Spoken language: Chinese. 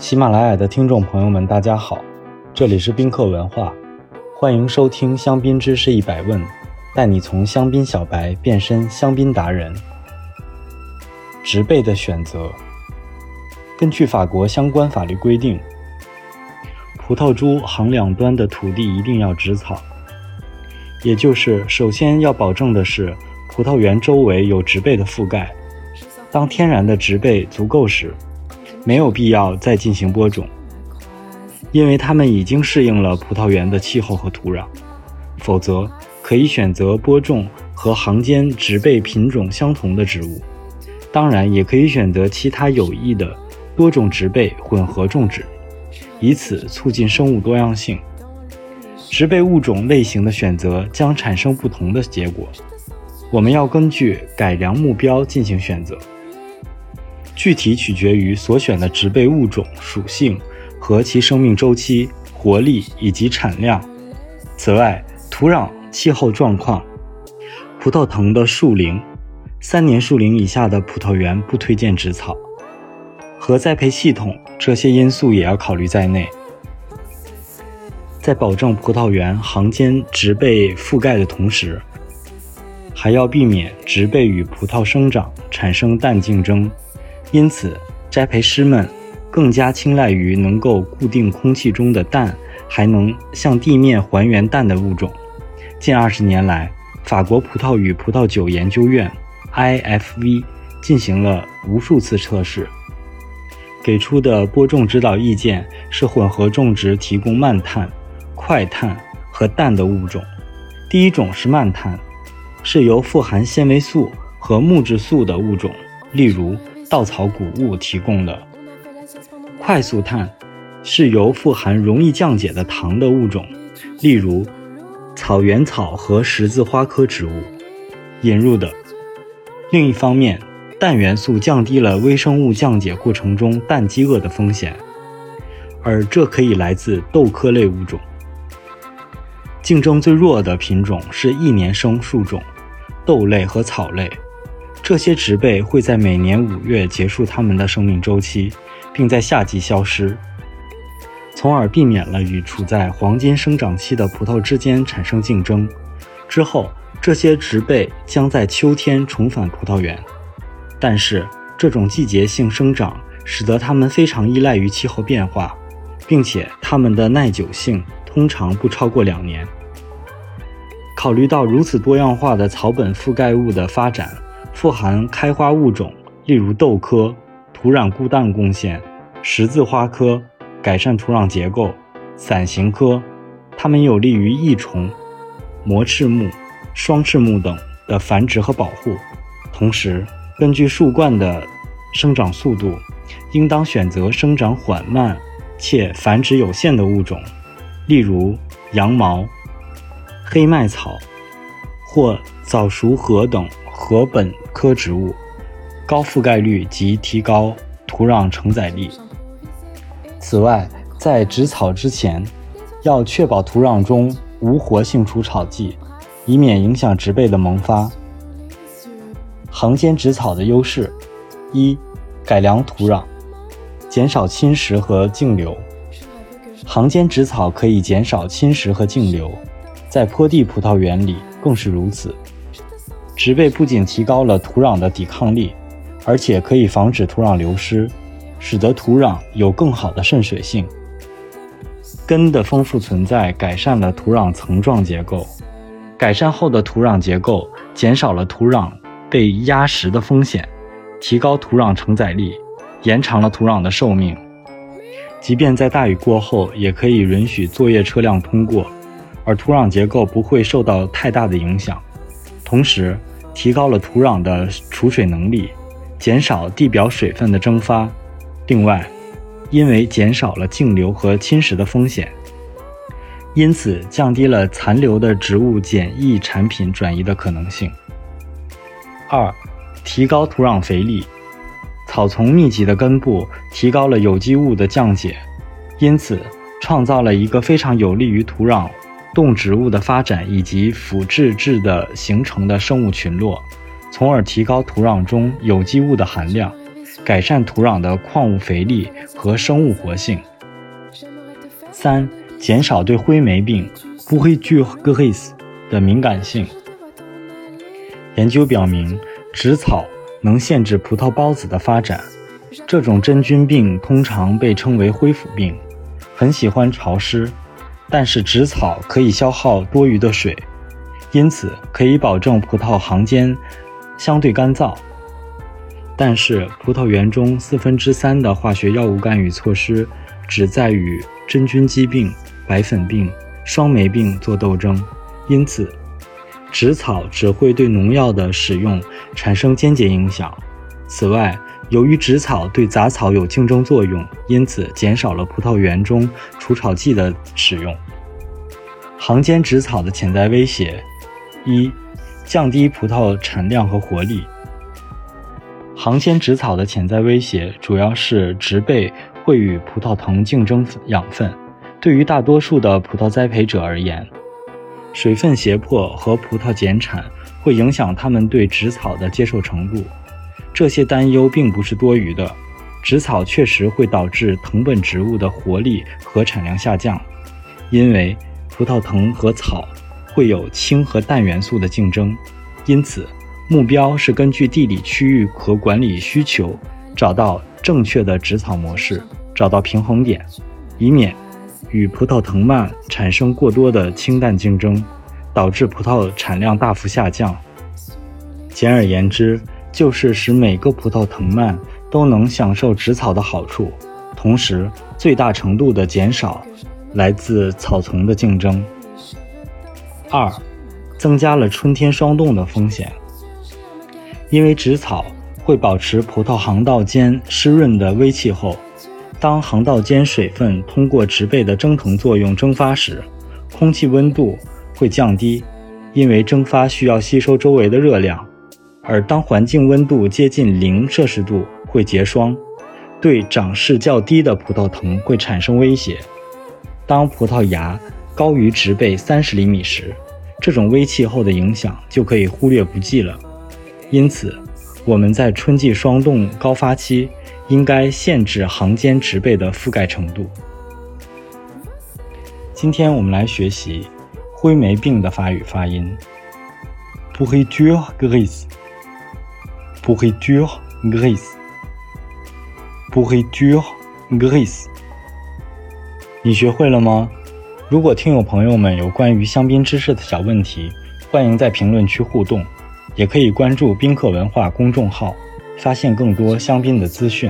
喜马拉雅的听众朋友们，大家好，这里是宾客文化，欢迎收听香槟知识一百问，带你从香槟小白变身香槟达人。植被的选择，根据法国相关法律规定，葡萄株行两端的土地一定要植草，也就是首先要保证的是葡萄园周围有植被的覆盖。当天然的植被足够时，没有必要再进行播种，因为它们已经适应了葡萄园的气候和土壤。否则，可以选择播种和行间植被品种相同的植物，当然也可以选择其他有益的多种植被混合种植，以此促进生物多样性。植被物种类型的选择将产生不同的结果，我们要根据改良目标进行选择。具体取决于所选的植被物种属性和其生命周期、活力以及产量。此外，土壤、气候状况、葡萄藤的树龄，三年树龄以下的葡萄园不推荐植草，和栽培系统这些因素也要考虑在内。在保证葡萄园行间植被覆盖的同时，还要避免植被与葡萄生长产生氮竞争。因此，栽培师们更加青睐于能够固定空气中的氮，还能向地面还原氮的物种。近二十年来，法国葡萄与葡萄酒研究院 （IFV） 进行了无数次测试，给出的播种指导意见是混合种植提供慢碳、快碳和氮的物种。第一种是慢碳，是由富含纤维素和木质素的物种，例如。稻草谷物提供的快速碳是由富含容易降解的糖的物种，例如草原草和十字花科植物引入的。另一方面，氮元素降低了微生物降解过程中氮饥饿的风险，而这可以来自豆科类物种。竞争最弱的品种是一年生树种，豆类和草类。这些植被会在每年五月结束它们的生命周期，并在夏季消失，从而避免了与处在黄金生长期的葡萄之间产生竞争。之后，这些植被将在秋天重返葡萄园，但是这种季节性生长使得它们非常依赖于气候变化，并且它们的耐久性通常不超过两年。考虑到如此多样化的草本覆盖物的发展。富含开花物种，例如豆科、土壤固氮贡献、十字花科、改善土壤结构、伞形科，它们有利于益虫、膜翅目、双翅目等的繁殖和保护。同时，根据树冠的生长速度，应当选择生长缓慢且繁殖有限的物种，例如羊毛、黑麦草或早熟禾等。禾本科植物，高覆盖率及提高土壤承载力。此外，在植草之前，要确保土壤中无活性除草剂，以免影响植被的萌发。行间植草的优势：一、改良土壤，减少侵蚀和径流。行间植草可以减少侵蚀和径流，在坡地葡萄园里更是如此。植被不仅提高了土壤的抵抗力，而且可以防止土壤流失，使得土壤有更好的渗水性。根的丰富存在改善了土壤层状结构，改善后的土壤结构减少了土壤被压实的风险，提高土壤承载力，延长了土壤的寿命。即便在大雨过后，也可以允许作业车辆通过，而土壤结构不会受到太大的影响。同时，提高了土壤的储水能力，减少地表水分的蒸发。另外，因为减少了径流和侵蚀的风险，因此降低了残留的植物检疫产品转移的可能性。二、提高土壤肥力。草丛密集的根部提高了有机物的降解，因此创造了一个非常有利于土壤。动植物的发展以及腐殖质的形成的生物群落，从而提高土壤中有机物的含量，改善土壤的矿物肥力和生物活性。三、减少对灰霉病 b o u r g e g r i s 的敏感性。研究表明，植草能限制葡萄孢子的发展。这种真菌病通常被称为灰腐病，很喜欢潮湿，但是植草可以消耗多余的水，因此可以保证葡萄行间相对干燥。但是葡萄园中四分之三的化学药物干预措施只在与真菌疾病、白粉病、霜霉病做斗争，因此植草只会对农药的使用产生间接影响。此外，由于植草对杂草有竞争作用，因此减少了葡萄园中除草剂的使用。行间植草的潜在威胁：一、降低葡萄产量和活力。行间植草的潜在威胁主要是植被会与葡萄藤竞争养分。对于大多数的葡萄栽培者而言，水分胁迫和葡萄减产会影响他们对植草的接受程度。这些担忧并不是多余的，植草确实会导致藤本植物的活力和产量下降，因为葡萄藤和草会有氢和氮元素的竞争。因此，目标是根据地理区域和管理需求，找到正确的植草模式，找到平衡点，以免与葡萄藤蔓产生过多的氢氮竞争，导致葡萄产量大幅下降。简而言之。就是使每个葡萄藤蔓都能享受植草的好处，同时最大程度地减少来自草丛的竞争。二，增加了春天霜冻的风险，因为植草会保持葡萄行道间湿润的微气候。当行道间水分通过植被的蒸腾作用蒸发时，空气温度会降低，因为蒸发需要吸收周围的热量。而当环境温度接近零摄氏度，会结霜，对长势较低的葡萄藤会产生威胁。当葡萄芽高于植被三十厘米时，这种微气候的影响就可以忽略不计了。因此，我们在春季霜冻高发期应该限制行间植被的覆盖程度。今天我们来学习灰霉病的法语发音 b o u r g e g r i s Pourriture grise. Pourriture grise. 你学会了吗？如果听友朋友们有关于香槟知识的小问题，欢迎在评论区互动，也可以关注宾客文化公众号，发现更多香槟的资讯。